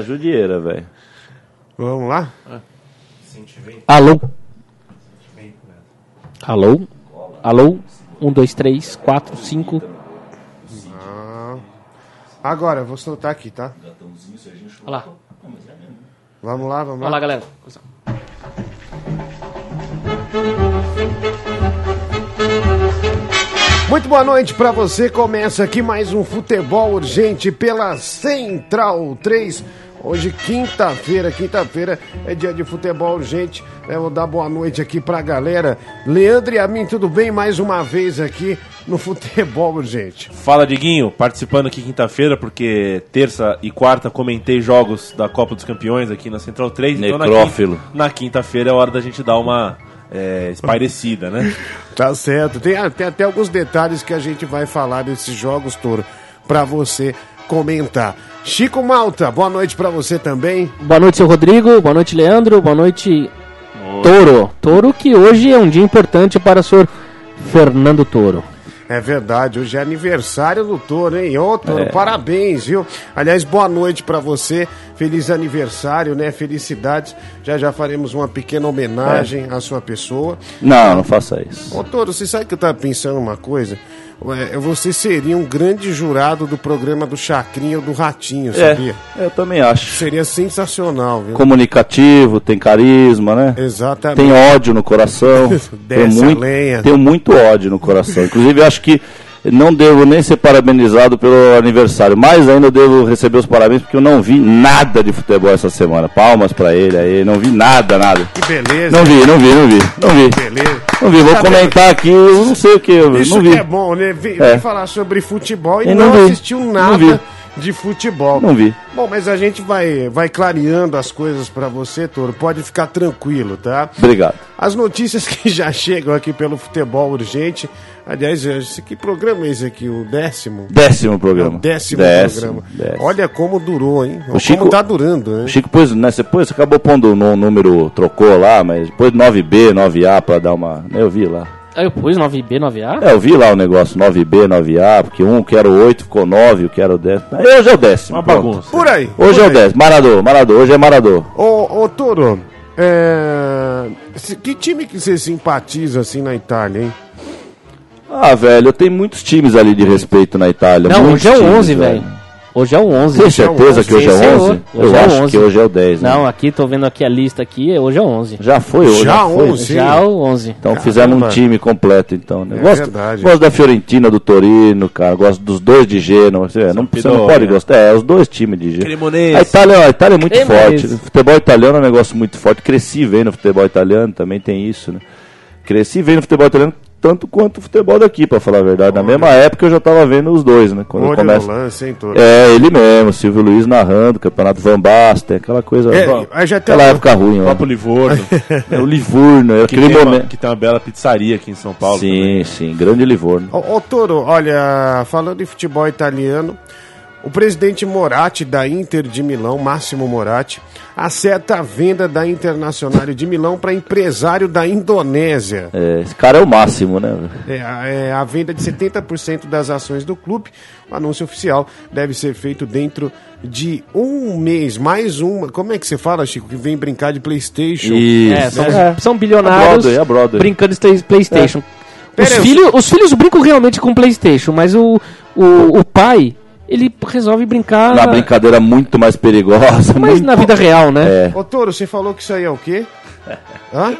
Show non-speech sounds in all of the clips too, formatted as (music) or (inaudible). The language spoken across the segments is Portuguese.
Uma judieira, velho. Vamos lá? Alô? Alô? Alô? Um, dois, três, quatro, cinco. Agora, vou soltar aqui, tá? Olha lá. Vamos lá, vamos Olha lá, lá. galera. Muito boa noite pra você. Começa aqui mais um futebol urgente pela Central 3. Hoje, quinta-feira, quinta-feira é dia de futebol urgente. Eu vou dar boa noite aqui pra galera. Leandro e a mim, tudo bem? Mais uma vez aqui no futebol urgente. Fala, Diguinho, participando aqui quinta-feira, porque terça e quarta comentei jogos da Copa dos Campeões aqui na Central 3. na Necrófilo. quinta- na quinta-feira é hora da gente dar uma é, espairecida, né? (laughs) Tá certo. Tem, tem até alguns detalhes que a gente vai falar desses jogos, Toro, pra você comentar. Chico Malta, boa noite pra você também. Boa noite, seu Rodrigo. Boa noite, Leandro. Boa noite, Toro. Toro que hoje é um dia importante para o senhor Fernando Toro. É verdade, hoje é aniversário do Toro, hein? Ô, Toro, É. parabéns, viu? Aliás, boa noite pra você. Feliz aniversário, né? Felicidades. Já já faremos uma pequena homenagem à sua pessoa. Não, não faça isso. Ô, Toro, você sabe que eu tava pensando uma coisa? Você seria um grande jurado do programa do Chacrinha ou do Ratinho, sabia? É, eu também acho. Seria sensacional, viu? Comunicativo, tem carisma, né? Exatamente. Tem ódio no coração. (laughs) Desce a muito, lenha. tenho muito ódio no coração. Inclusive, acho que não devo nem ser parabenizado pelo aniversário. Mais ainda eu devo receber os parabéns porque eu não vi nada de futebol essa semana. Palmas pra ele aí. Não vi nada, nada. Que beleza. Não vi, não vi, não vi. Não vi. Beleza. Não vi. Vou Tá comentar aqui, eu não sei o que. Eu Isso não vi. que é bom, né? Vem, É. falar sobre futebol e Eu não, não assistiu nada de futebol. Não vi. Bom, mas a gente vai, vai clareando as coisas pra você, Toro. Pode ficar tranquilo, tá? Obrigado. As notícias (laughs) que já chegam aqui pelo Futebol Urgente. Aliás, esse, que programa é esse aqui? O décimo? Décimo É programa. o décimo, Décimo, programa. décimo. Olha como durou, hein? O Chico- Como tá durando, né? O Chico pôs, né, você pôs, você acabou pondo um número, trocou lá, mas pôs 9B, 9A pra dar uma. né, Eu vi lá. Aí eu pus 9B, 9A? É, eu vi lá o negócio, 9B, 9A, porque um que era o 8 ficou 9, o que era o 10. Hoje é o décimo. Uma pronto. bagunça. Por aí. Hoje por é o aí. 10. Marador, Marador, hoje é Marador. Ô, ô Toro, é... que time que você simpatiza assim na Itália, hein? Ah, velho, eu tenho muitos times ali de respeito na Itália. Não, hoje é o times, 11, velho. Hoje é o 11. Tem certeza que hoje é o senhor. 11? Hoje Eu é o acho 11. que hoje é o 10, né? Não, aqui tô vendo aqui a lista aqui, hoje é o 11. Já foi hoje. Já foi. 11? Sim. Já o 11. Então fizemos um Caramba. time completo, então. Né? É gosto, verdade. gosto da Fiorentina, do Torino, cara. Gosto dos dois de Gênova. Você, não, você não pode gostar. É, os dois times de Gênova. Cremonese. A Itália, a Itália é muito Cremonese. forte. O futebol italiano é um negócio muito forte. Cresci vendo o futebol italiano, também tem isso, né? Cresci vendo o futebol italiano tanto quanto o futebol daqui, pra falar a verdade. Na mesma época eu já tava vendo os dois, né? Quando começa. lance, hein, Toro? É, ele mesmo, Silvio Luiz narrando, Campeonato Van Basten, aquela coisa. É, aí já tem aquela uma- época ruim, ó. Papo Livorno, (laughs) É o Livorno, é que, aquele tem uma, momento. que tem uma bela pizzaria aqui em São Paulo. Sim, também. sim, grande Livorno. Ô, ô, Toro, olha, falando de futebol italiano, o presidente Moratti da Inter de Milão, Máximo Moratti, acerta a venda da Internacional de Milão para empresário da Indonésia. É, esse cara é o máximo, né? É, a- é a venda de 70% das ações do clube. O anúncio oficial deve ser feito dentro de um mês, mais uma. Como é que você fala, Chico? Que vem brincar de PlayStation? Isso. É, são, É. são bilionários A Broadway, a Broadway. brincando de play- Playstation. Os, Pera aí, filhos, os filhos brincam realmente com Playstation, mas o, o, o pai, ele resolve brincar Uma brincadeira muito mais perigosa. mas muito- na vida real, né? É. Ô, Toro, você falou que isso aí é o quê? (laughs) Hã?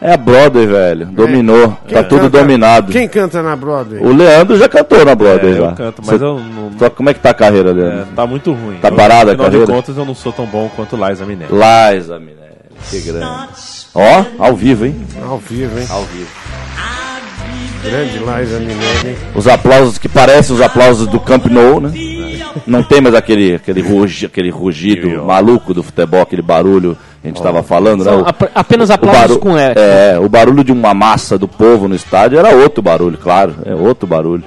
É a Broadway, velho. Dominou. Quem tá tudo canta- dominado. Quem canta na Broadway? O Leandro já cantou na Broadway É, já. eu canto, mas Você- eu não. Só como é que tá a carreira, é, Leandro? tá muito ruim. Tá Eu- parada a Afinal de carreira? contas, eu não sou tão bom quanto Liza Minnelli. Liza, Minelli. Que grande. Ó, ao vivo, hein? Ao vivo, hein? Ao vivo. Grande Liza Minelli. hein? Os aplausos que parecem os aplausos do Camp Nou, né? Não tem mais aquele, aquele, rugi, aquele rugido maluco do futebol, aquele barulho que a gente estava falando, né? O- ap- apenas aplausos com eco. É, o barulho de uma massa do povo no estádio era outro barulho, claro, é outro barulho.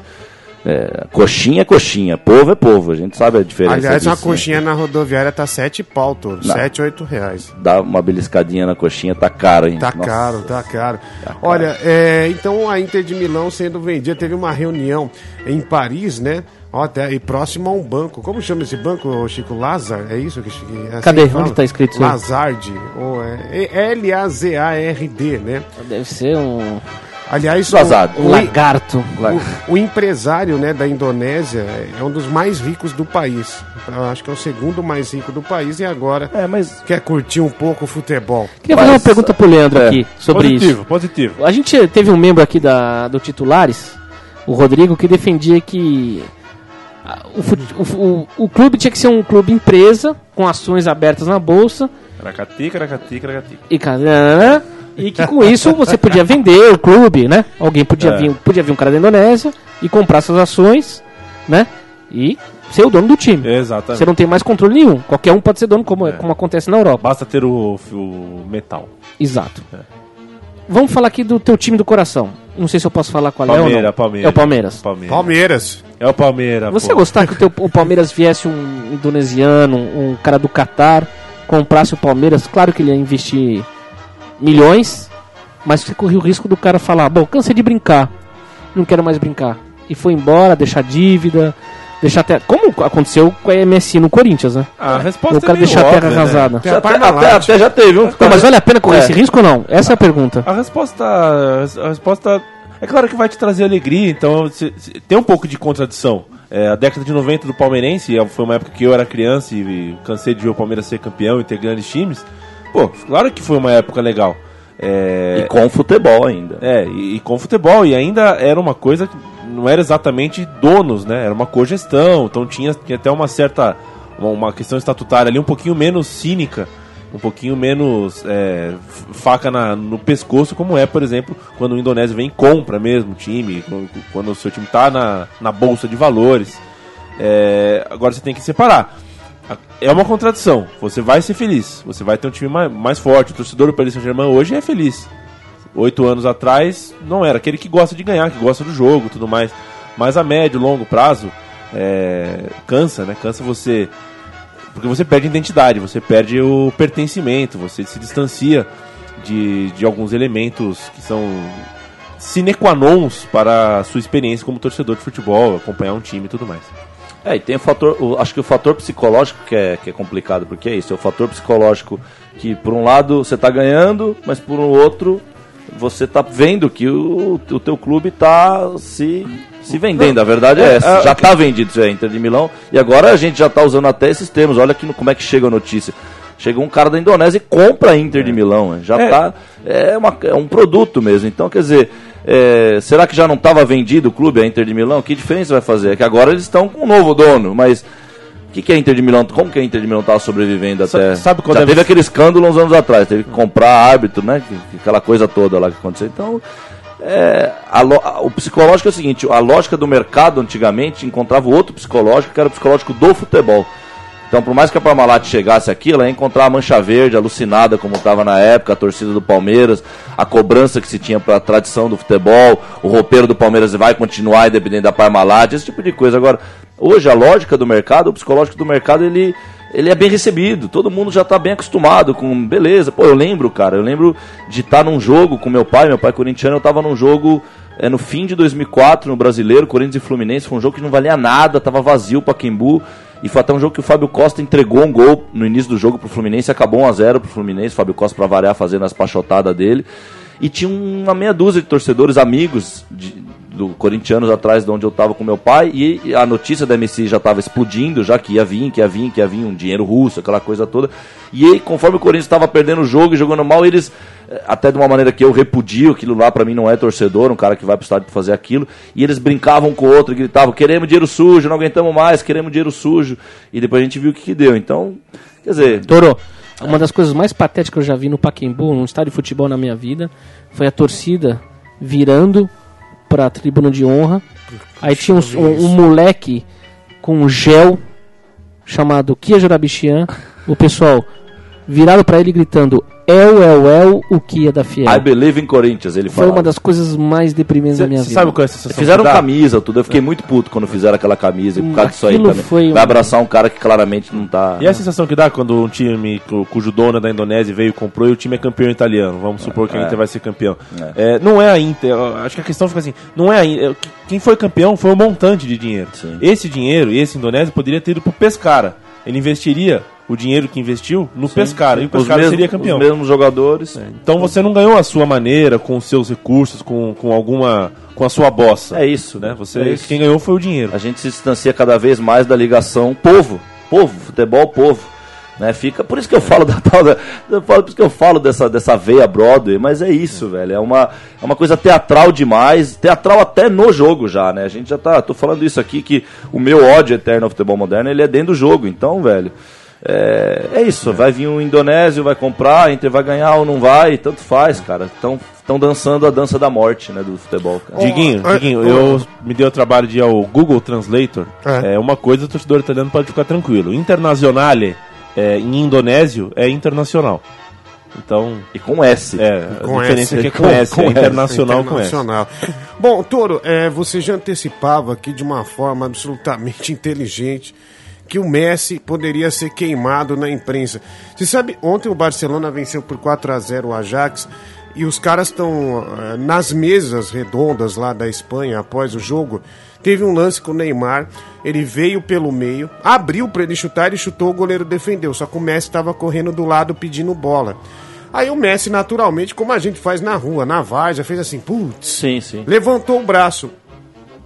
É, coxinha é coxinha, povo é povo, a gente sabe a diferença. Aliás, uma disso, né? coxinha na rodoviária tá 7 pau, Toro. 7, 8 reais. Dá uma beliscadinha na coxinha, tá caro, hein? Tá Nossa. caro, tá caro. caro. Olha, é, então a Inter de Milão sendo vendida, teve uma reunião em Paris, né? Ó, até, e próximo a um banco. Como chama esse banco, Chico? Lazar? É isso que é assim Cadê? que? Onde tá escrito isso? Lazard. Ou é, é L-A-Z-A-R-D, né? Deve ser um, Aliás, o, o, lagarto. o- o empresário né, da Indonésia é um dos mais ricos do país. Eu acho que é o segundo mais rico do país e agora É, mas quer curtir um pouco o futebol. Queria fazer uma Mas- pergunta pro Leandro É. aqui sobre positivo, isso. positivo. A gente teve um membro aqui da, do Titulares, o Rodrigo, que defendia que o, o- o- o clube tinha que ser um clube empresa, com ações abertas na bolsa, Caracati, caracati, caracati. e, ca- e que com isso você podia vender o clube, né? Alguém podia, É. vir, podia vir um cara da Indonésia e comprar essas ações, né? E ser o dono do time. Exatamente. Você não tem mais controle nenhum. Qualquer um pode ser dono, como, É. como acontece na Europa. Basta ter o, o metal. Exato. Vamos falar aqui do teu time do coração. Não sei se eu posso falar qual é ou Palmeira, não. Palmeira. É o Palmeiras. Palmeiras. Palmeiras. É o Palmeiras. Você pô. gostar que o, teu, o Palmeiras viesse um indonesiano, um cara do Catar, comprasse o Palmeiras, claro que ele ia investir milhões, mas você corria o risco do cara falar, bom, cansei de brincar, não quero mais brincar. E foi embora, deixar dívida, deixar até. Como aconteceu com a MSI no Corinthians, né? A resposta o cara é deixar a terra né? arrasada. A até, até, até já teve um. Não, mas vale a pena correr É. esse risco ou não? Essa é a pergunta. A resposta. A resposta. É claro que vai te trazer alegria, então se- se- tem um pouco de contradição. É, a década de 90 do Palmeirense, e foi uma época que eu era criança e, e cansei de ver o Palmeiras ser campeão e ter grandes times. Pô, claro que foi uma época legal. É, E com futebol ainda. é, e, e com futebol, e ainda era uma coisa que não era exatamente donos, né? Era uma cogestão, então tinha, tinha até uma certa. Uma, uma questão estatutária ali um pouquinho menos cínica, um pouquinho menos é, faca na- no pescoço, como é, por exemplo, quando o Indonésio vem e compra mesmo o time, quando- quando o seu time está na, na bolsa de valores. É, agora você tem que separar. É uma contradição. Você vai ser feliz. Você vai ter um time mais, mais forte. O torcedor do Paris Saint-Germain hoje é feliz. Oito anos atrás não era. Aquele que gosta de ganhar, que gosta do jogo tudo mais. Mas a médio, longo prazo, é, cansa, né? Cansa você. Porque você perde identidade, você perde o pertencimento, você se distancia de, de alguns elementos que são sine qua nons para a sua experiência como torcedor de futebol, acompanhar um time e tudo mais. É, e tem o fator, o- acho que o fator psicológico que é, que é complicado, porque é isso, é o fator psicológico que por um lado você tá ganhando, mas por um outro você tá vendo que o, o teu clube tá se, se vendendo, a verdade é, É, essa, é, já o que- tá vendido isso é Inter de Milão, e agora a gente já tá usando até esses termos, olha aqui no- como é que chega a notícia. Chega um cara da Indonésia e compra a Inter de Milão, né? já É. tá, é, uma, é um produto mesmo, então quer dizer, é, será que já não estava vendido o clube, a Inter de Milão? Que diferença vai fazer? É que agora eles estão com um novo dono, mas o que, que é a Inter de Milão? Como que a Inter de Milão estava sobrevivendo Sa- até? sabe quando já é- teve aquele escândalo uns anos atrás, teve que comprar árbitro, né? Que- que Aquela coisa toda lá que aconteceu. Então, é, a lo- o psicológico é o seguinte: a lógica do mercado antigamente encontrava outro psicológico, que era o psicológico do futebol. Então, por mais que a Parmalat chegasse aqui, ela ia encontrar a mancha verde alucinada, como estava na época, a torcida do Palmeiras, a cobrança que se tinha para a tradição do futebol, o roupeiro do Palmeiras vai continuar independente da Parmalat, esse tipo de coisa. Agora, hoje a lógica do mercado, o psicológico do mercado, ele, ele é bem recebido. Todo mundo já está bem acostumado com, beleza. Pô, eu lembro, cara, eu lembro de estar num jogo com meu pai, meu pai corintiano, eu estava num jogo é, no fim de 2004, no Brasileiro, Corinthians e Fluminense, foi um jogo que não valia nada, tava vazio para Quimbu. E foi até um jogo que o Fábio Costa entregou um gol no início do jogo pro Fluminense, acabou 1x0 pro Fluminense, Fábio Costa para variar fazendo as pachotadas dele. E tinha uma meia dúzia de torcedores amigos de, do corintianos atrás de onde eu tava com meu pai, e, a notícia da MC já tava explodindo, já que ia vir, que ia vir, que ia vir um dinheiro russo, aquela coisa toda. E aí, conforme o Corinthians estava perdendo o jogo e jogando mal, eles, eh, até de uma maneira que eu repudio, aquilo lá pra mim não é torcedor, um cara que vai pro estádio pra fazer aquilo, e eles brincavam com o outro, gritavam, queremos dinheiro sujo, não aguentamos mais, queremos dinheiro sujo. E depois a gente viu o que, que deu. Então, quer dizer, Toro, uma das coisas mais patéticas que eu já vi no Pacaembu, num estádio de futebol na minha vida, foi a torcida virando pra tribuna de honra. Aí tinha um, um- um moleque com um gel chamado Kia Jurabichian. O pessoal virado pra ele gritando El, El, El, o que é da Fiel. I believe in Corinthians, ele Foi falou. uma das coisas mais deprimentes da minha Você vida. sabe qual é a sensação Fizeram que dá? camisa, tudo. Eu fiquei muito puto quando fizeram aquela camisa. E por causa disso aí Aquilo também. foi Vai um- abraçar um cara que claramente não tá. E a sensação que dá quando um time cu- cujo dono é da Indonésia veio e comprou e o time é campeão italiano? Vamos supor que a É. Inter vai ser campeão. É, não é a Inter, acho que a questão fica assim: não é a Inter. Quem foi campeão foi um montante de dinheiro. Sim. Esse dinheiro, esse Indonésia, poderia ter ido pro Pescara. Ele investiria o dinheiro que investiu no Pescara. E o Pescara mesmos, seria campeão. os mesmos jogadores. Então você não ganhou a sua maneira, com os seus recursos, com, com alguma. com a sua bossa. É isso, né? Você, É isso. Quem ganhou foi o dinheiro. A gente se distancia cada vez mais da ligação povo. Povo, futebol, povo. Né, fica, por isso que eu falo da tal da, eu falo, por isso que eu falo dessa, dessa veia Broadway, mas é isso, velho. É uma, é uma coisa teatral demais, teatral até no jogo já, né? A gente já tá, tô falando isso aqui que o meu ódio eterno ao futebol moderno, ele é dentro do jogo. Então, velho, é, é isso, vai vir um indonésio, vai comprar, Inter vai ganhar ou não vai, tanto faz, cara. Então, estão dançando a dança da morte, né, do futebol, cara. Diguinho, Diguinho, oh, eu me dei o trabalho de ir ao Google Translator. É. É, uma coisa, o torcedor italiano pode ficar tranquilo. Internazionale é, em indonésio é internacional. Então, E com S. é, Com a diferença S. é que é com, Com- S, com é S. internacional com S. Internacional. Bom, Toro, é, você já antecipava aqui de uma forma absolutamente (laughs) inteligente que o Messi poderia ser queimado na imprensa. Você sabe, ontem o Barcelona venceu por 4 a 0 o Ajax e os caras estão eh, nas mesas redondas lá da Espanha após o jogo. Teve um lance com o Neymar, ele veio pelo meio, abriu para ele chutar, ele chutou, o goleiro defendeu. Só que o Messi estava correndo do lado pedindo bola. Aí o Messi, naturalmente, como a gente faz na rua, na várzea, fez assim, putz, Sim, sim. levantou o braço.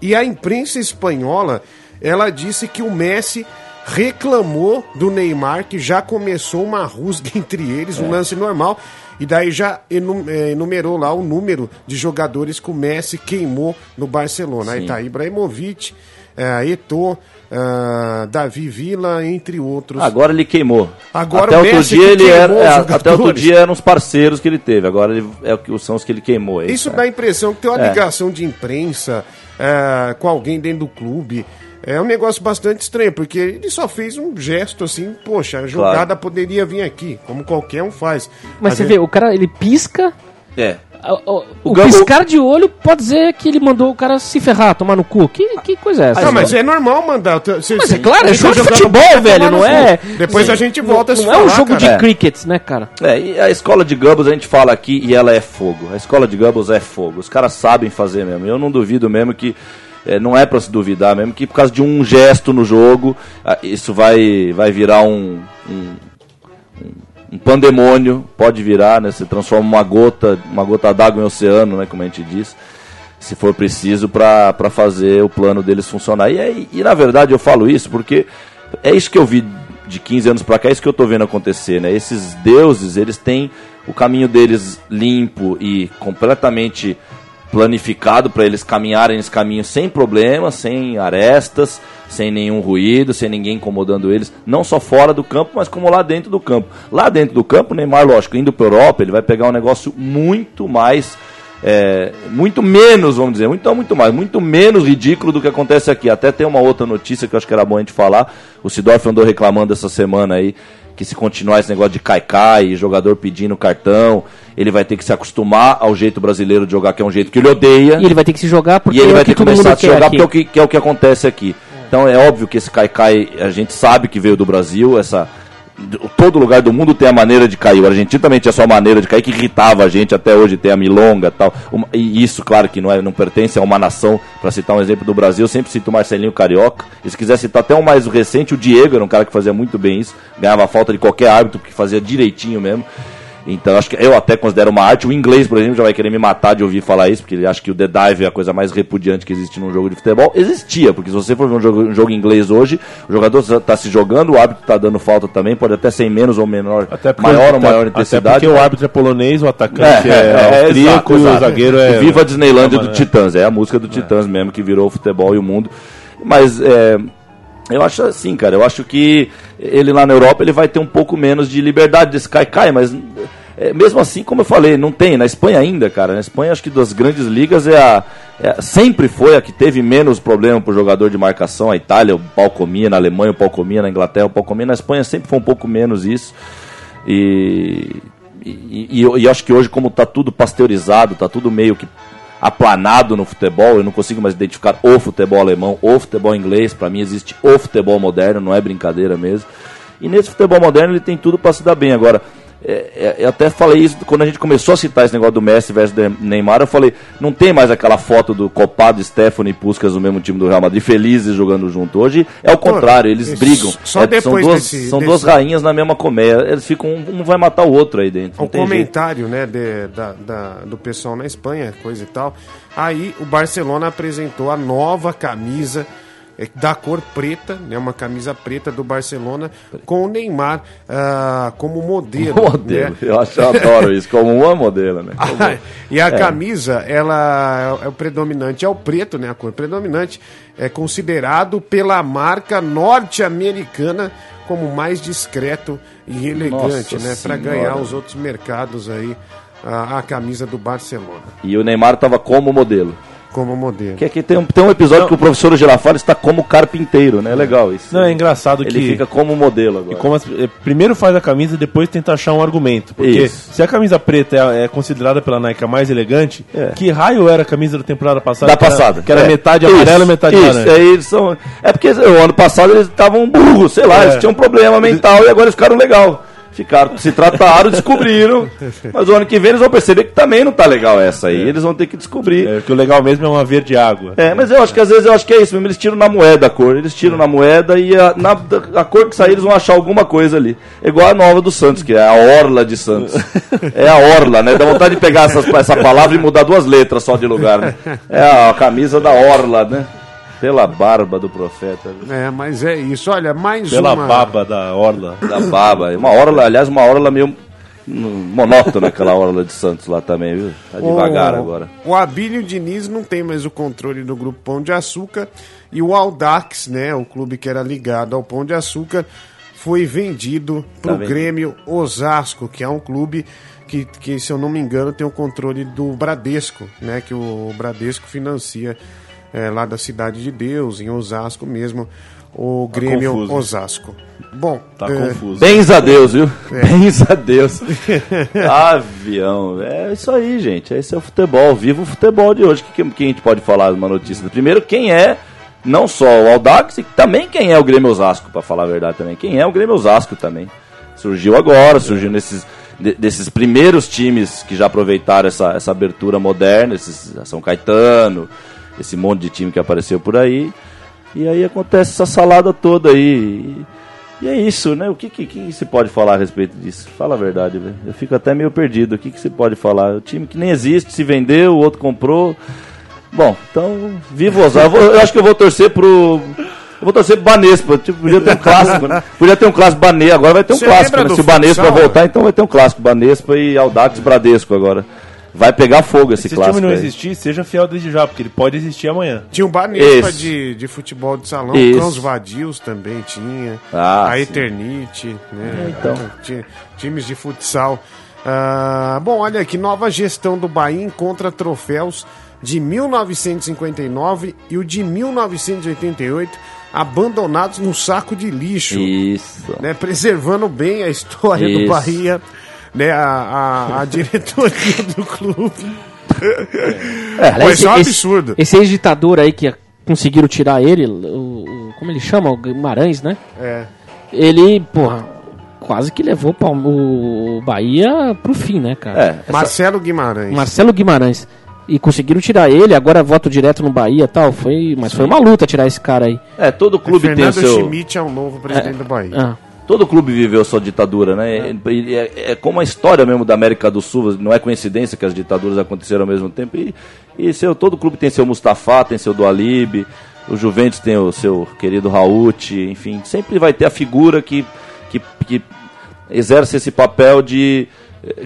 E a imprensa espanhola, ela disse que o Messi reclamou do Neymar, que já começou uma rusga (laughs) entre eles, É. um lance normal. E daí já eh, enumerou lá o número de jogadores que o Messi queimou no Barcelona. Aí Sim. tá Ibrahimovic, Eto'o, ah, Davi Villa, entre outros. Agora ele queimou. Agora até o outro dia que ele era, é, até outro dia eram os parceiros que ele teve. Agora ele, é são os que ele queimou. é Isso né? dá a impressão que tem uma É. ligação de imprensa é, com alguém dentro do clube. É um negócio bastante estranho, porque ele só fez um gesto assim, poxa, a jogada poderia vir aqui, como qualquer um faz. Mas Às você vezes- vê, o cara, ele pisca. É. O, o- o piscar de olho pode dizer que ele mandou o cara se ferrar, tomar no cu. Que, que coisa é essa? Não, mas é normal mandar. Você, Mas é claro, é jogo de futebol, bola, velho, não é-. Depois a gente volta a se Não é um falar, jogo de cara. É. cricket, né, cara? É, e a escola de Goebbels a gente fala aqui e ela é fogo. A escola de Goebbels é fogo. Os caras sabem fazer mesmo. Eu não duvido mesmo que. É, não é pra se duvidar mesmo que por causa de um gesto no jogo, isso vai, vai virar um, um, um- pandemônio. Pode virar, né? Se transforma uma gota, uma gota d'água em oceano, né? Como a gente diz. Se for preciso pra fazer o plano deles funcionar. E, é- e na verdade eu falo isso porque é isso que eu vi de 15 anos pra cá, é isso que eu tô vendo acontecer, né? Esses deuses, eles têm o caminho deles limpo e completamente planificado para eles caminharem nesse caminho sem problemas, sem arestas, sem nenhum ruído, sem ninguém incomodando eles, não só fora do campo, mas como lá dentro do campo. Lá dentro do campo, o Neymar, lógico, indo para Europa, ele vai pegar um negócio muito mais é, muito menos, vamos dizer, muito, muito mais, muito menos ridículo do que acontece aqui. Até tem uma outra notícia que eu acho que era bom a gente falar. O Sidorf andou reclamando essa semana aí que se continuar esse negócio de caicai, jogador pedindo cartão, ele vai ter que se acostumar ao jeito brasileiro de jogar, que é um jeito que ele odeia. E ele vai ter que se jogar porque E ele é vai o que ter que começar a se jogar aqui. porque é o que, que é o que acontece aqui. Então é óbvio que esse caicai, a gente sabe que veio do Brasil, essa todo lugar do mundo tem a maneira de cair. O argentino também tinha sua maneira de cair que irritava a gente até hoje tem a milonga tal. E isso, claro, que não, é, não pertence a uma nação. Para citar um exemplo do Brasil, eu sempre cito o Marcelinho Carioca. E se quiser citar até um mais recente, o Diego era um cara que fazia muito bem isso, ganhava falta de qualquer árbitro, porque fazia direitinho mesmo. Então, acho que eu até considero uma arte. O inglês, por exemplo, já vai querer me matar de ouvir falar isso, porque ele acha que o The Dive é a coisa mais repudiante que existe num jogo de futebol. Existia, porque se você for ver um jogo, um jogo inglês hoje, o jogador está se jogando, o árbitro está dando falta também, pode até ser em menos ou menor, Até porque, maior ou até- maior Até intensidade. porque o árbitro é polonês, o atacante é, austríaco e o exato. zagueiro é. Viva a Disneylandia do É. Titãs, é a música do Titãs mesmo que virou o futebol e o mundo. Mas é, eu acho assim, cara, eu acho que ele lá na Europa ele vai ter um pouco menos de liberdade desse cai-cai, mas é, mesmo assim, como eu falei, não tem. Na Espanha ainda, cara, na Espanha acho que das grandes ligas é a. é- sempre foi a que teve menos problema pro jogador de marcação. A Itália, o pau comia, na Alemanha o pau comia, na Inglaterra o pau comia, na Espanha sempre foi um pouco menos isso. E, e, e e acho que hoje, como está tudo pasteurizado, está tudo meio que aplanado no futebol, eu não consigo mais identificar o futebol alemão, o futebol inglês, para mim existe o futebol moderno, não é brincadeira mesmo. E nesse futebol moderno ele tem tudo para se dar bem. Agora, é, é, eu até falei isso quando a gente começou a citar esse negócio do Messi versus Neymar. Eu falei, não tem mais aquela foto do Copado, Stephanie e Puskas no mesmo time do Real Madrid, felizes jogando junto. Hoje é o contrário, eles brigam. Só É, depois são duas, desse- são desse- duas rainhas na mesma colmeia. Eles ficam, um vai matar o outro aí dentro. o jeito. comentário né, de- da- da- do pessoal na Espanha, coisa e tal. Aí o Barcelona apresentou a nova camisa da cor preta, né, uma camisa preta do Barcelona, com o Neymar ah, como modelo. (laughs) Modelo. né? Eu, acho, eu adoro isso, como uma modelo, né? Como- (laughs) Ah, e a É. camisa, ela é o predominante, é o preto, né? A cor predominante é considerado pela marca norte-americana como mais discreto e elegante, Nossa né? Para ganhar os outros mercados aí a, a camisa do Barcelona E o Neymar tava como modelo. Como modelo. Que aqui tem um, tem um episódio que o professor Girafales está como carpinteiro, né? Legal isso. Não, é engraçado Ele que. fica como modelo agora. E como as- eh, primeiro faz a camisa e depois tenta achar um argumento. Porque Isso. se a camisa preta é, é considerada pela Nike a mais elegante, É. que raio era a camisa da temporada passada? da que era- passada. Que era É. metade Isso, amarela e metade isso, laranja. aí eles são... É porque o ano passado eles estavam burros, sei lá, É. eles tinham um problema mental e agora eles ficaram legal. Ficaram, se trataram, descobriram. Mas o ano que vem eles vão perceber que também não tá legal essa aí. Eles vão ter que descobrir. É, que o legal mesmo é uma verde água. É, mas eu acho que às vezes eu acho que é isso mesmo. Eles tiram na moeda a cor. Eles tiram na moeda e a, na, a cor que sair eles vão achar alguma coisa ali. É igual a nova do Santos, que é a Orla de Santos. É a Orla, né? Dá vontade de pegar essas, essa palavra e mudar duas letras só de lugar, né? É a camisa da Orla, né? Pela barba do profeta. É, mas é isso. Olha, mais Pela uma. baba da orla. Da baba. Uma orla, aliás, uma orla meio monótona, aquela orla de Santos lá também, viu? Tá devagar o, agora. O Abílio Diniz não tem mais o controle do grupo Pão de Açúcar e o Aldax, né, o clube que era ligado ao Pão de Açúcar, foi vendido para o vendido. Grêmio Osasco, que é um clube que, que, se eu não me engano, tem o controle do Bradesco, né, que o Bradesco financia é, lá da Cidade de Deus, em Osasco mesmo, o Grêmio confuso. Osasco. Bom, Tá é, confuso. Bens a Deus, viu? Bens a Deus. (laughs) Avião. É isso aí, gente. Esse é o futebol. Viva o futebol de hoje. O que, que a gente pode falar de uma notícia? Primeiro, quem é não só o Aldax, e também quem é o Grêmio Osasco, para falar a verdade também. Quem é o Grêmio Osasco também. Surgiu agora, surgiu nesses de- desses primeiros times que já aproveitaram essa, essa abertura moderna, esses São Caetano, esse monte de time que apareceu por aí. E aí acontece essa salada toda aí. E é isso, né? O que, que, que se pode falar a respeito disso? Fala a verdade, velho. Eu fico até meio perdido. O que, que se pode falar? O time que nem existe, se vendeu, o outro comprou. Bom, então, viva o Osasco. Eu, eu acho que eu vou torcer pro. Eu vou torcer pro Banespa. Tipo, podia ter um clássico, né? Podia ter um clássico Banespa. Agora vai ter um Você clássico, né? Se o Banespa futsal, voltar, então vai ter um clássico. Banespa e Aldax Bradesco agora. Vai pegar fogo esse Se esse clássico. time não aí. existir, seja fiel desde já, porque ele pode existir amanhã. Tinha o Banespa Isso. de, de futebol de salão, Isso. Cãos Vadios também tinha. Ah, a sim. Eternite, né? É, então. Tinha times de futsal. Ah, bom, olha aqui, nova gestão do Bahia encontra troféus de 1959 e o de 1988 abandonados no saco de lixo, Isso. né? Preservando bem a história do Isso. Bahia, né? A, a, a (laughs) diretoria do clube. É, Pô, isso é um absurdo. Esse, ex-ditador aí que conseguiram tirar ele, o, o- como ele chama? O Guimarães, né? É. Ele, porra, quase que levou o Bahia pro fim, né, cara? É, essa- Marcelo Guimarães. Marcelo Guimarães. E conseguiram tirar ele, agora voto direto no Bahia e tal. Foi, mas foi uma luta tirar esse cara aí. é, todo clube tem o Fernando seu. Schmidt é o novo presidente do Bahia. Ah, Todo clube viveu sua ditadura, né? E É, é como a história mesmo da América do Sul, não é coincidência que as ditaduras aconteceram ao mesmo tempo. E, e seu, todo clube tem seu Mustafa, tem seu Dualib, o Juventus tem o seu querido Raúl, enfim, sempre vai ter a figura que, que, que exerce esse papel de.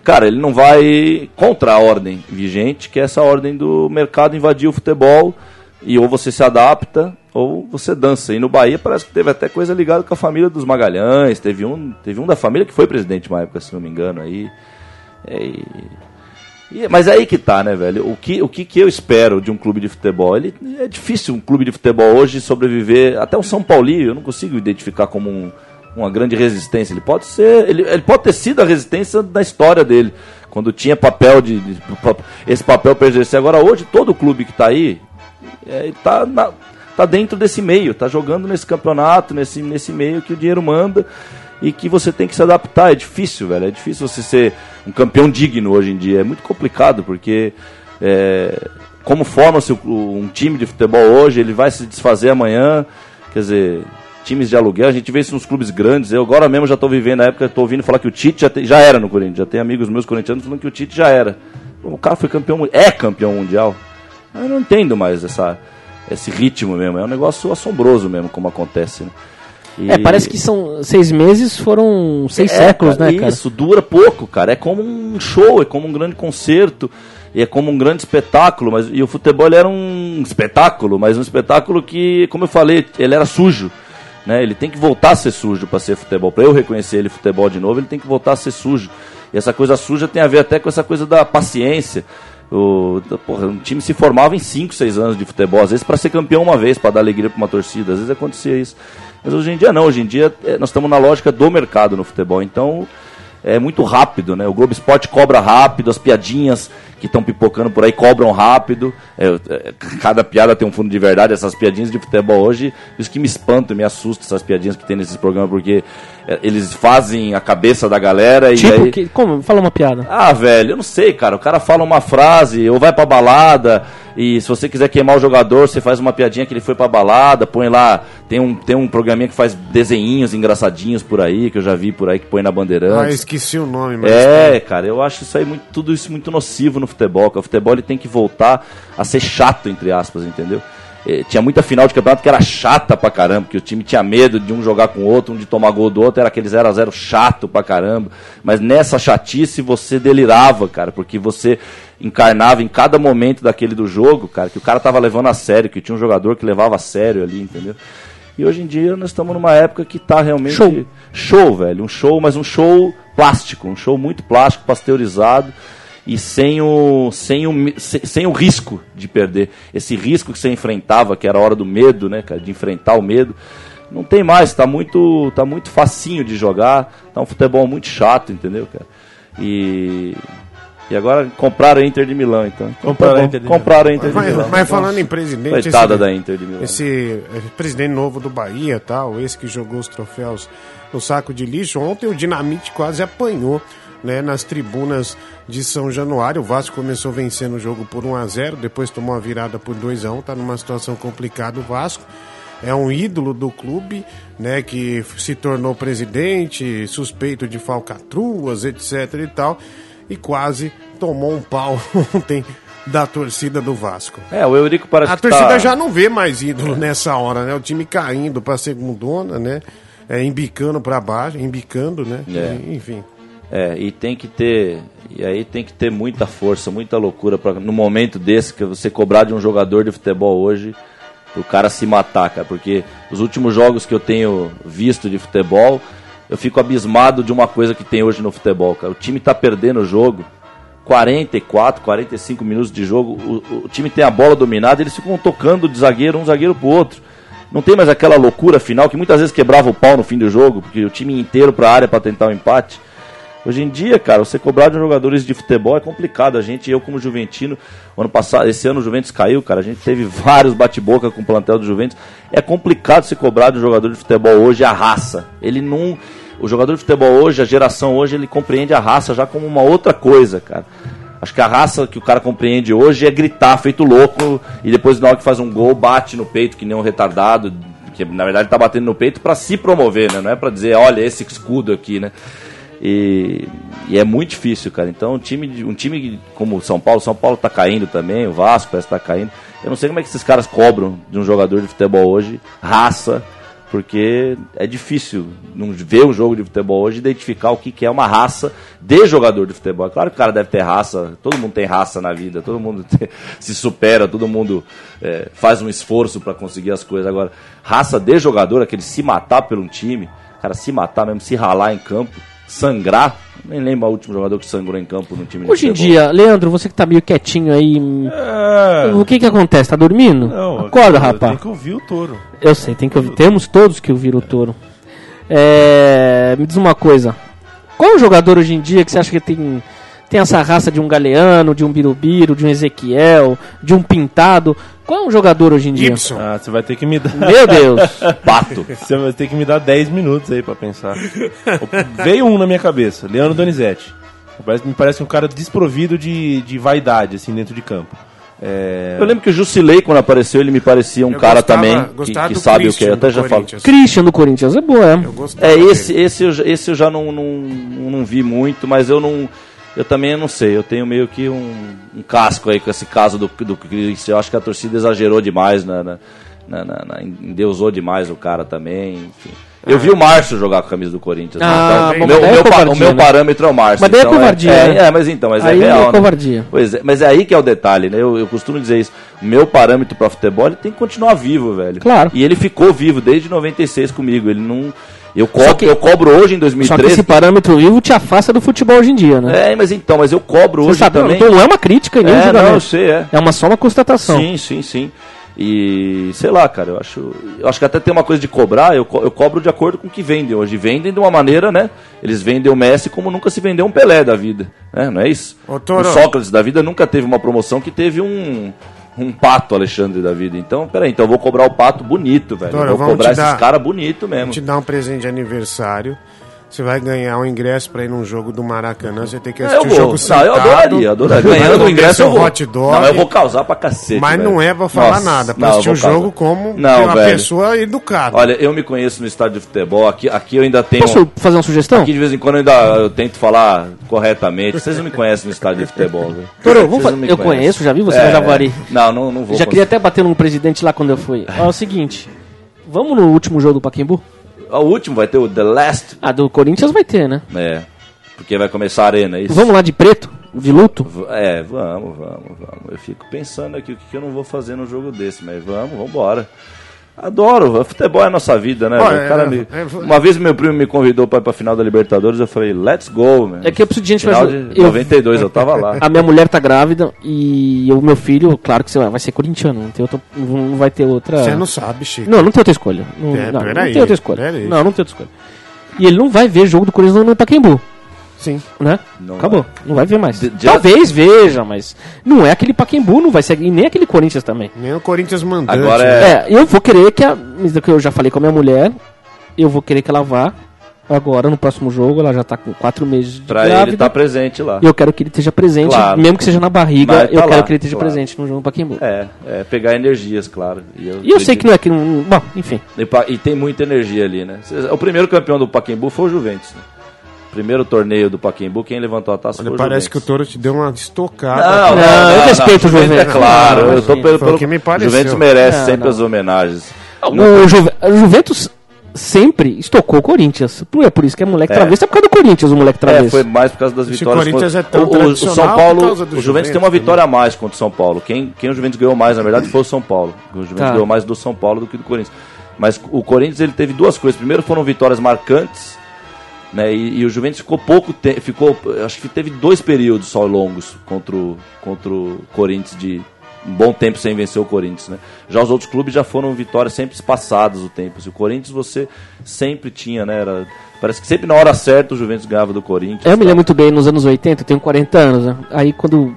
Cara, ele não vai contra a ordem vigente, que é essa ordem do mercado invadir o futebol, e ou você se adapta ou você dança. E no Bahia parece que teve até coisa ligada com a família dos Magalhães, teve um, teve um da família que foi presidente uma época, se não me engano, aí. É, e- e- mas é aí que tá, né, velho? O que, o que, que eu espero de um clube de futebol? Ele, é difícil um clube de futebol hoje sobreviver. Até o São Paulinho, eu não consigo identificar como um, uma grande resistência. Ele pode ser, ele, ele pode ter sido a resistência da história dele, quando tinha papel de, de esse papel para exercer. Agora hoje todo clube que está aí é, está tá dentro desse meio, está jogando nesse campeonato, nesse, nesse meio que o dinheiro manda e que você tem que se adaptar. É difícil, velho. É difícil você ser um campeão digno hoje em dia. É muito complicado, porque é, como forma-se um time de futebol hoje, ele vai se desfazer amanhã. Quer dizer, times de aluguel, a gente vê isso nos clubes grandes. Eu agora mesmo já estou vivendo a época, estou ouvindo falar que o Tite já, te, já era no Corinthians. Já tem amigos meus corintianos falando que o Tite já era. O cara foi campeão, é campeão mundial. Eu não entendo mais essa, esse ritmo mesmo. É um negócio assombroso mesmo como acontece. Né? E... É, parece que são seis meses, foram seis é, séculos, cara, né, cara? Isso, dura pouco, cara. É como um show, é como um grande concerto, é como um grande espetáculo. Mas, e o futebol era um espetáculo, mas um espetáculo que, como eu falei, ele era sujo. Né? Ele tem que voltar a ser sujo para ser futebol. Para eu reconhecer ele futebol de novo, ele tem que voltar a ser sujo. E essa coisa suja tem a ver até com essa coisa da paciência. O, porra, um time se formava em 5, 6 anos de futebol, às vezes para ser campeão uma vez, para dar alegria para uma torcida, às vezes acontecia isso. Mas hoje em dia não, hoje em dia é, nós estamos na lógica do mercado no futebol. Então é muito rápido, né? O Globo Esporte cobra rápido, as piadinhas que estão pipocando por aí cobram rápido. É, é, cada piada tem um fundo de verdade. Essas piadinhas de futebol hoje, isso que me espanta, me assusta essas piadinhas que tem nesses programas, porque é, eles fazem a cabeça da galera tipo e aí... que, como? Fala uma piada. Ah, velho, eu não sei, cara. O cara fala uma frase, ou vai pra balada, e se você quiser queimar o jogador, você faz uma piadinha que ele foi pra balada, põe lá, tem um, tem um programinha que faz desenhinhos engraçadinhos por aí, que eu já vi por aí, que põe na bandeirante. Ah, esqueci o nome, mas... É, cara, eu acho isso aí muito, tudo isso muito nocivo no futebol, o futebol ele tem que voltar a ser chato, entre aspas, entendeu? Eh, tinha muita final de campeonato que era chata pra caramba, que o time tinha medo de um jogar com o outro, um de tomar gol do outro, era aquele 0 a 0 chato pra caramba. Mas nessa chatice você delirava, cara, porque você encarnava em cada momento daquele do jogo, cara, que o cara tava levando a sério, que tinha um jogador que levava a sério ali, entendeu? E hoje em dia nós estamos numa época que tá realmente show, show velho, um show, mas um show plástico, um show muito plástico, pasteurizado e sem o, sem, o, sem o risco de perder. Esse risco que você enfrentava, que era a hora do medo, né, cara, de enfrentar o medo, não tem mais, tá muito, tá muito facinho de jogar, tá um futebol muito chato, entendeu, cara? E e agora compraram a Inter de Milão, então. então compraram, tá a Inter de compraram a Inter de mas, Milão. Mas falando em presidente. Coitada esse, da Inter de Milão. Esse presidente novo do Bahia, tal, esse que jogou os troféus no saco de lixo, ontem o Dinamite quase apanhou né, nas tribunas de São Januário. O Vasco começou vencendo o jogo por 1 a 0 depois tomou a virada por 2 a 1 está numa situação complicada o Vasco. É um ídolo do clube, né, que se tornou presidente, suspeito de falcatruas, etc e tal, e quase tomou um pau (laughs) ontem da torcida do Vasco. É, o Eurico parece A torcida tá... já não vê mais ídolo (laughs) nessa hora, né? O time caindo para segundona, né? É, embicando para baixo, embicando, né? É. Enfim. É, e tem que ter. E aí tem que ter muita força, muita loucura para no momento desse que você cobrar de um jogador de futebol hoje, o cara se matar, cara, porque os últimos jogos que eu tenho visto de futebol, eu fico abismado de uma coisa que tem hoje no futebol, cara. O time tá perdendo o jogo. 44, 45 minutos de jogo, o, o time tem a bola dominada, eles ficam tocando de zagueiro, um zagueiro pro outro. Não tem mais aquela loucura final que muitas vezes quebrava o pau no fim do jogo, porque o time inteiro para a área para tentar o um empate. Hoje em dia, cara, você cobrar de jogadores de futebol é complicado. A gente, eu como Juventino, ano passado, esse ano o Juventus caiu, cara. A gente teve (laughs) vários bate-boca com o plantel do Juventus. É complicado se cobrar de um jogador de futebol hoje a raça. Ele não. O jogador de futebol hoje, a geração hoje, ele compreende a raça já como uma outra coisa, cara. Acho que a raça que o cara compreende hoje é gritar feito louco e depois na hora que faz um gol bate no peito que nem um retardado, que na verdade tá batendo no peito para se promover, né? Não é para dizer, olha esse escudo aqui, né? E, e, é muito difícil, cara. Então, um time, um time como São Paulo, São Paulo tá caindo também, o Vasco parece tá caindo. Eu não sei como é que esses caras cobram de um jogador de futebol hoje, raça, porque é difícil não ver um jogo de futebol hoje identificar o que, que é uma raça de jogador de futebol. Claro que o cara deve ter raça, todo mundo tem raça na vida, todo mundo (laughs) tem, se supera, todo mundo é, faz um esforço para conseguir as coisas. Agora, raça de jogador, aquele se matar por um time, cara, se matar mesmo, se ralar em campo sangrar. Nem lembro o último jogador que sangrou em campo no time Hoje em dia, Leandro, você que tá meio quietinho aí. É... O que que acontece? Tá dormindo? Não, Acorda, rapaz. Tem que ouvir o touro. Eu sei, tem que ouvir. Temos todos que ouvir o touro. É, me diz uma coisa. Qual é o jogador hoje em dia que você acha que tem, tem essa raça de um Galeano, de um Birubiru, de um Ezequiel, de um Pintado? Qual é um jogador hoje em dia? Gibson. Ah, você vai ter que me dar. Meu Deus! (laughs) Pato. Você vai ter que me dar 10 minutos aí pra pensar. Veio um na minha cabeça, Leandro Donizete. Me parece um cara desprovido de, de vaidade, assim, dentro de campo. É, Eu lembro que o Jusilei, quando apareceu, ele me parecia um Eu cara gostava- também que, gostava que do sabe o que é. Christian Eu até do já falo. Corinthians. Christian do Corinthians é boa, é. É, dele. esse, esse, eu, já- esse eu já não, não, não vi muito, mas eu não. Eu também não sei, eu tenho meio que um, um casco aí com esse caso do, do Christian. Eu acho que a torcida exagerou demais, na, na, na, na- endeusou demais o cara também, enfim. Eu vi o Márcio jogar com a camisa do Corinthians. né? Ah, então, bom, o meu, é pa- covardia, o meu né? parâmetro é o Márcio. Mas daí é então covardia, É, né? é, mas então, mas Aí é é real. né? covardia. Pois é, mas é aí que é o detalhe, né? Eu, eu costumo dizer isso. O meu parâmetro pra futebol ele tem que continuar vivo, velho. Claro. E ele ficou vivo desde 96 comigo. Ele não. Eu cobro, que- eu cobro hoje em Só que 2013. esse parâmetro vivo te afasta do futebol hoje em dia, né? É, mas então, mas eu cobro Você hoje sabe, também. não, não é uma crítica e nem é, não, eu sei, é. É uma só uma constatação. Sim, sim, sim. E sei lá, cara, eu acho, eu acho que até tem uma coisa de cobrar, eu, co- eu cobro de acordo com o que vendem hoje. Vendem de uma maneira, né? Eles vendem o Messi como nunca se vendeu um Pelé da vida, né? Não é isso? Ô, o Sócrates da vida nunca teve uma promoção que teve um um pato Alexandre da vida. Então, peraí, então eu vou cobrar o pato bonito, velho. Eu vou cobrar esses caras bonito mesmo. te dar um presente de aniversário. Você vai ganhar um ingresso pra ir num jogo do Maracanã. Você tem que É, assistir o vou. jogo Não, sentado. eu adoraria, adoraria. Ganhando o ingresso eu vou. hot dog. Não, eu vou causar pra cacete. Mas velho. não é pra falar Nossa, nada, pra não, assistir o jogo causar. como Não, uma velho. pessoa educada. Olha, eu me conheço no estádio de futebol. Aqui, aqui eu ainda tenho. Posso fazer uma sugestão? Aqui de vez em quando eu ainda eu tento falar corretamente. Vocês não me conhecem no estádio de futebol, velho. Toro, vamos fa- não me eu conheço, já vi você É, no Jaguari. Não, não, não vou. Já queria até bater no presidente lá quando eu fui. Ó, é o seguinte, vamos no último jogo do Paquembu? O último vai ter o The Last. Ah, do Corinthians vai ter, né? É. Porque vai começar a arena, é isso? Vamos lá de preto, de luto? É, vamos, vamos, vamos. Eu fico pensando aqui o que, que eu não vou fazer num jogo desse, mas vamos, vamos embora. Adoro, futebol é a nossa vida, né? Olha, O cara é, me- é, Uma vez meu primo me convidou para ir pra final da Libertadores, eu falei, let's go, man. É que eu preciso de gente Final ajudar. de Eu- 92, eu tava lá. A minha mulher tá grávida e o meu filho, claro que você vai, vai ser corintiano, não, tem outra, não vai ter outra. Você não sabe, Chico. Não, não tem outra escolha. Não, É, não, não tem outra escolha. Não, não tem outra escolha. E ele não vai ver jogo do Corinthians no, no Paquembu, Sim. né? Não Acabou, vai. não vai ver mais. De- de- Talvez veja, mas não é aquele Paquembu, não vai ser, e nem aquele Corinthians também. Nem o Corinthians mandante. Agora? É. É, eu vou querer que a. Que eu já falei com a minha mulher, eu vou querer que ela vá agora no próximo jogo, ela já tá com quatro meses de Pra ele grávida. estar presente lá. E eu quero que ele esteja presente, Claro. mesmo que seja na barriga, Mas eu tá quero lá, que ele esteja claro. presente no jogo do Paquembu. É, é, pegar energias, claro. E eu, E eu sei que não é que não. Bom, enfim. E, e tem muita energia ali, né? O primeiro campeão do Paquembu foi o Juventus. Né? Primeiro torneio do Paquembu, quem levantou a taça Olha, foi o parece que o Juventus. Touro te deu uma estocada. Não, não, Não, eu respeito o Juventus. É claro, Não, eu tô pelo, pelo que me pareceu. Juventus merece Não, sempre não. as homenagens. O, Juve- o Juventus sempre estocou o Corinthians. Por- É por isso que é moleque É. travessa, é por causa do Corinthians, o moleque É, travessa. foi mais por causa das Esse vitórias. Corinthians é tão o, o- São por Paulo, causa do o Juventus Juventus tem uma também. vitória a mais contra o São Paulo. Quem, quem o Juventus ganhou mais, na verdade, foi o São Paulo. O Juventus Tá. ganhou mais do São Paulo do que do Corinthians. Mas o Corinthians ele teve duas coisas. Primeiro foram vitórias marcantes, né? E, e o Juventus ficou pouco tempo, ficou, acho que teve dois períodos só longos contra o, contra o Corinthians de um bom tempo sem vencer o Corinthians, né? Já os outros clubes já foram vitórias sempre espaçadas o tempo. Se o Corinthians você sempre tinha, né? Era, parece que sempre na hora certa o Juventus ganhava do Corinthians. Eu me tá? lembro muito bem, nos anos 80, eu tenho 40 anos, né? Aí quando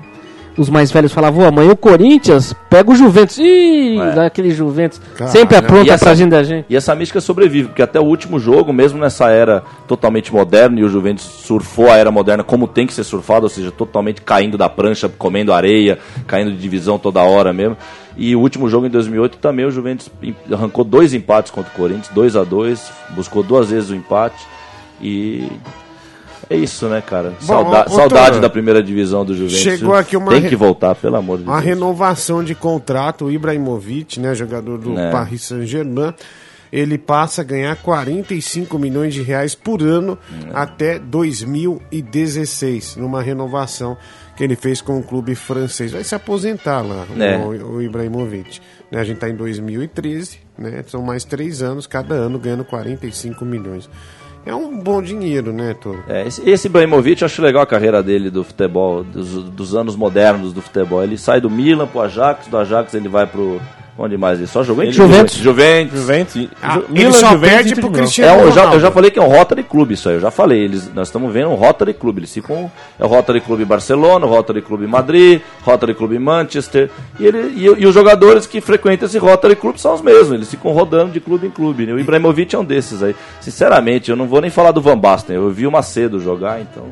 os mais velhos falavam, "Ô, amanhã o Corinthians pega o Juventus. Ih, É. daquele Juventus. Caralho. Sempre apronta E essa- pra gente da gente. E essa mística sobrevive, porque até o último jogo, mesmo nessa era totalmente moderna, e o Juventus surfou a era moderna como tem que ser surfado, ou seja, totalmente caindo da prancha, comendo areia, caindo de divisão toda hora mesmo. E o último jogo em 2008 também o Juventus arrancou dois empates contra o Corinthians, 2 a 2 buscou duas vezes o empate. E é isso, né, cara? Sauda- ô, ô, saudade da primeira divisão do Juventus. chegou aqui uma Tem re- que voltar, pelo amor de Uma Deus. renovação de contrato, o Ibrahimovic, né, jogador do É. Paris Saint-Germain, ele passa a ganhar 45 milhões de reais por ano É. até 2016, numa renovação que ele fez com o clube francês. Vai se aposentar lá, o- É. o, o Ibrahimovic. Né, a gente está em 2013, né, são mais três anos, cada ano ganhando 45 milhões. É um bom dinheiro, né, Toro? É, esse, esse Ibrahimovic, eu acho legal a carreira dele do futebol, dos, dos anos modernos do futebol. Ele sai do Milan pro Ajax, do Ajax ele vai pro Onde mais? Ele só jogou em Juventus. Juventus. Juventus. e- Ah, Ju- ele só Juventus perde pro. Cristiano. É, eu, já, eu já falei que é um Rotary Club isso aí, eu já falei. Eles, nós estamos vendo um Rotary Club. Eles ficam. É o Rotary Club Barcelona, o Rotary Club Madrid, Rotary Club Manchester. E, ele, e, e os jogadores que frequentam esse Rotary Club são os mesmos. Eles ficam rodando de clube em clube. Né? O Ibrahimovic é um desses aí. Sinceramente, eu não vou nem falar do Van Basten. Eu vi o Macedo jogar, então.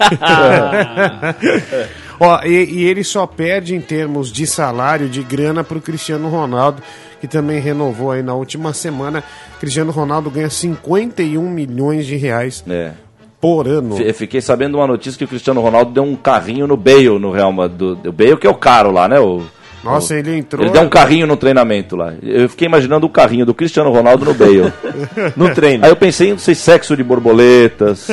(laughs) (laughs) (laughs) Ó, e, e ele só perde em termos de salário, de grana, pro Cristiano Ronaldo, que também renovou aí na última semana. Cristiano Ronaldo ganha 51 milhões de reais É. por ano. Fiquei sabendo uma notícia que o Cristiano Ronaldo deu um carrinho no Bale no Real Madrid. O Bale que é o caro lá, né? O, Nossa, o- ele entrou. Ele deu um carrinho no treinamento lá. Eu fiquei imaginando o carrinho do Cristiano Ronaldo no Bale. (laughs) No treino. Aí eu pensei em, não sei, sexo de borboletas,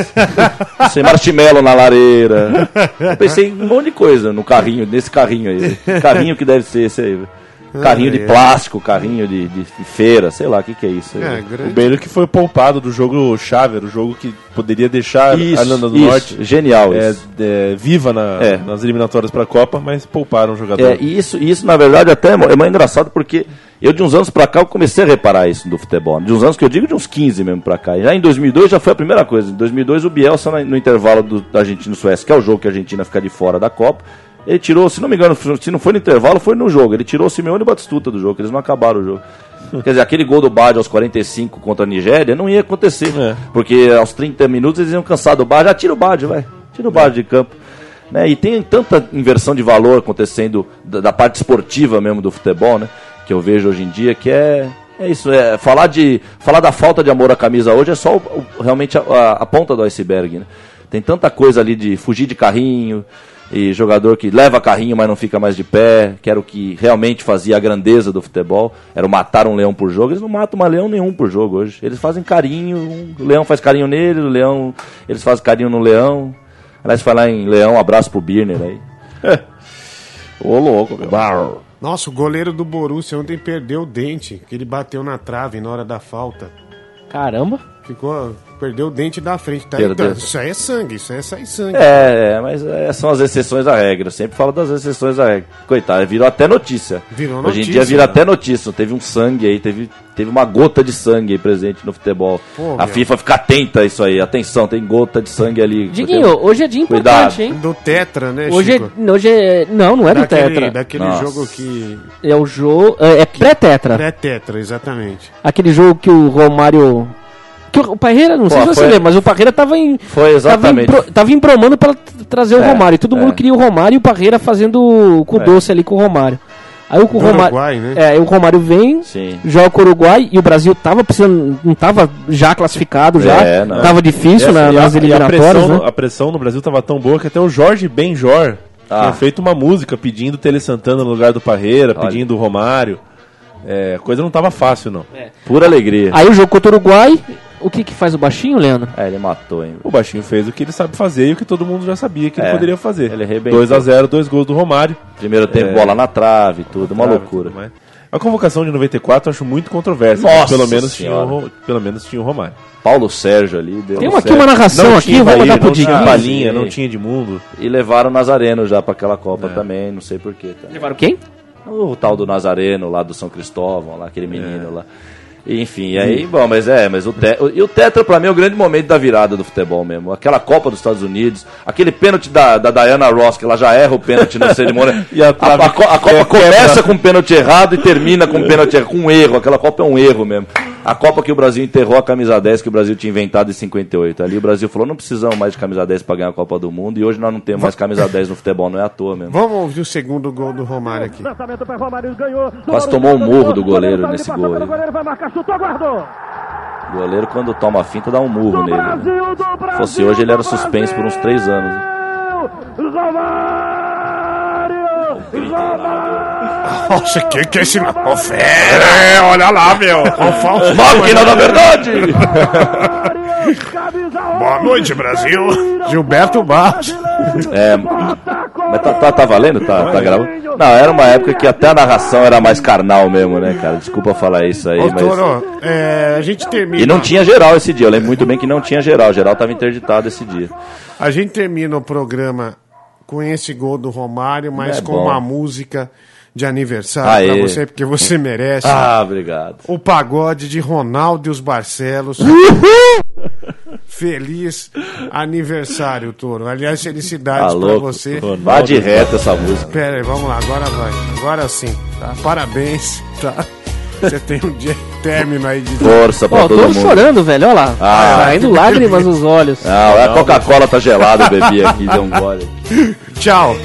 não sei, marshmallow na lareira. Eu pensei em um monte de coisa no carrinho, nesse carrinho aí. (laughs) Carrinho que deve ser esse aí. Carrinho de ai. plástico, carrinho de, de feira, sei lá, o que, que é isso aí. É, O grande. Bale que foi poupado do jogo Chave, o jogo que poderia deixar Isso, a Irlanda do isso, Norte genial é, isso. é, viva na- É. nas eliminatórias para a Copa, mas pouparam o jogador. É, e isso, isso, na verdade, até é é mais engraçado porque eu, de uns anos pra cá, eu comecei a reparar isso do futebol. De uns anos que eu digo, de uns 15 mesmo pra cá. E já em 2002 já foi a primeira coisa. Em 2002, o Bielsa, no intervalo do, da Argentina-Suécia, que é o jogo que a Argentina fica de fora da Copa, ele tirou, se não me engano, se não foi no intervalo, foi no jogo. Ele tirou o Simeone e Batistuta do jogo, eles não acabaram o jogo. (laughs) Quer dizer, aquele gol do Bade aos 45 contra a Nigéria não ia acontecer. É. Porque aos 30 minutos eles iam cansar do Bade. Ah, tira o Bade, vai. Tira o Bade de campo. Né? E tem tanta inversão de valor acontecendo da, da parte esportiva mesmo do futebol, né? Que eu vejo hoje em dia, que é, é isso. É, falar, de, falar da falta de amor à camisa hoje é só o- o- realmente a, a- a ponta do iceberg, né? Tem tanta coisa ali de fugir de carrinho, e jogador que leva carrinho, mas não fica mais de pé, que era o que realmente fazia a grandeza do futebol, era o matar um leão por jogo. Eles não matam um leão nenhum por jogo hoje. Eles fazem carinho, um- o leão faz carinho nele, o leão, eles fazem carinho no leão. Aliás, falar em leão, um abraço pro Birner aí. (laughs) Ô, louco, meu. Nossa, o goleiro do Borussia ontem perdeu o dente, que ele bateu na trave na hora da falta. Caramba. Ficou, perdeu o dente da frente. Tá? Então, isso aí é sangue, isso aí é sair sangue. É, é, mas é, são as exceções à regra. Eu sempre falo das exceções à regra. Coitado, virou até notícia. Virou Hoje em notícia, dia vira né? até notícia. Teve um sangue aí, teve, teve uma gota de sangue aí presente no futebol. Pô, a meu. FIFA fica atenta a isso aí. Atenção, tem gota de sangue ali. Diguinho, hoje é dia Cuidado. importante, hein? Do Tetra, né, Hoje Chico? é, hoje é. Não, não é do daquele, Tetra. Daquele Nossa. jogo que... É o jogo. É, é pré-Tetra. É Tetra, exatamente. Aquele jogo que o Romário. Que o Parreira, não sei Pô, se você foi- lembra, mas o Parreira tava em. Foi exatamente. Tava, em, pro- tava embromando pra t- trazer o É, Romário. E todo é. mundo queria o Romário e o Parreira fazendo com o É. doce ali com o Romário. Aí o, o Romário. Uruguai, né? É, aí o Romário vem, Sim. joga com o Uruguai e o Brasil tava precisando. Não tava já classificado, já. É, não. Tava difícil na- E a- nas e a eliminatórias, pressão, né? no- a pressão no Brasil tava tão boa que até o Jorge Benjor Ah. tinha feito uma música pedindo Tele Santana no lugar do Parreira, Olha. pedindo o Romário. É, a coisa não tava fácil, não. Pura alegria. Aí o jogo contra o Uruguai. O que que faz o baixinho, Leandro? É, ele matou, hein? O Baixinho fez o que ele sabe fazer e o que todo mundo já sabia que ele É, poderia fazer. ele arrebentou. 2 a 0 dois gols do Romário. Primeiro tempo, É. bola na trave, tudo, uma Trave, loucura. tudo. A convocação de 94 eu acho muito controversa. Nossa pelo menos, tinha o, pelo menos tinha o Romário. Paulo Sérgio ali. Deu Tem uma, aqui uma narração Não aqui, tinha vou mandar pro não tinha. Balinha, não tinha Edmundo. E levaram o Nazareno já pra aquela Copa É. também, não sei porquê. Tá? Levaram quem? O tal do Nazareno lá do São Cristóvão, lá, aquele menino lá. Enfim, e aí, bom, mas é, mas o, te, o- e o Tetra pra mim é o grande momento da virada do futebol mesmo. Aquela Copa dos Estados Unidos, aquele pênalti da, da Diana Ross, que ela já erra o pênalti na (laughs) cerimônia. (laughs) A a, a, a Copa começa com um pênalti errado e termina com um pênalti errado, com um erro. Aquela Copa é um erro mesmo. A Copa que o Brasil enterrou a camisa 10 que o Brasil tinha inventado em 58. Ali o Brasil falou: não precisamos mais de camisa 10 pra ganhar a Copa do Mundo e hoje nós não temos mais camisa 10 no futebol, não é à toa mesmo. Vamos ouvir o segundo gol do Romário aqui. Lançamento para Romário, ganhou. Quase tomou um murro do goleiro nesse passa gol aí. goleiro, vai marcar, chutou, guardou. O goleiro, quando toma a finta, dá um murro nele. né? Brasil. Fosse hoje, ele era suspenso por uns três anos. Romário! Nossa, que que é esse... Ô, fera, olha lá, meu. Ó, o Faustão, Máquina né? da verdade! Camisa Boa noite, Brasil. Gilberto Barros. É, mas tá, tá, tá valendo? Tá, tá gravando? Não, era uma época que até a narração era mais carnal mesmo, né, cara? Desculpa falar isso aí, Ô, mas... Toro, é, a gente termina... E não tinha geral esse dia, eu lembro muito bem que não tinha geral, geral tava interditado esse dia. A gente termina o programa com esse gol do Romário, mas É com bom. uma música de aniversário pra você, porque você merece. Ah, obrigado. O pagode de Ronaldo e os Barcelos. Feliz aniversário, Toro. Aliás, felicidades Tá pra louco. você. Vá de reta essa música. Pera aí, vamos lá, agora vai. Agora sim, tá? Parabéns, tá? Você tem um dia (laughs) término aí de. Força pra Ó, todo tô mundo. chorando, velho, olha lá. Ah, Saindo lágrimas nos olhos. Ah, a Coca-Cola tá gelada, eu bebi aqui, (laughs) deu um gole. Tchau.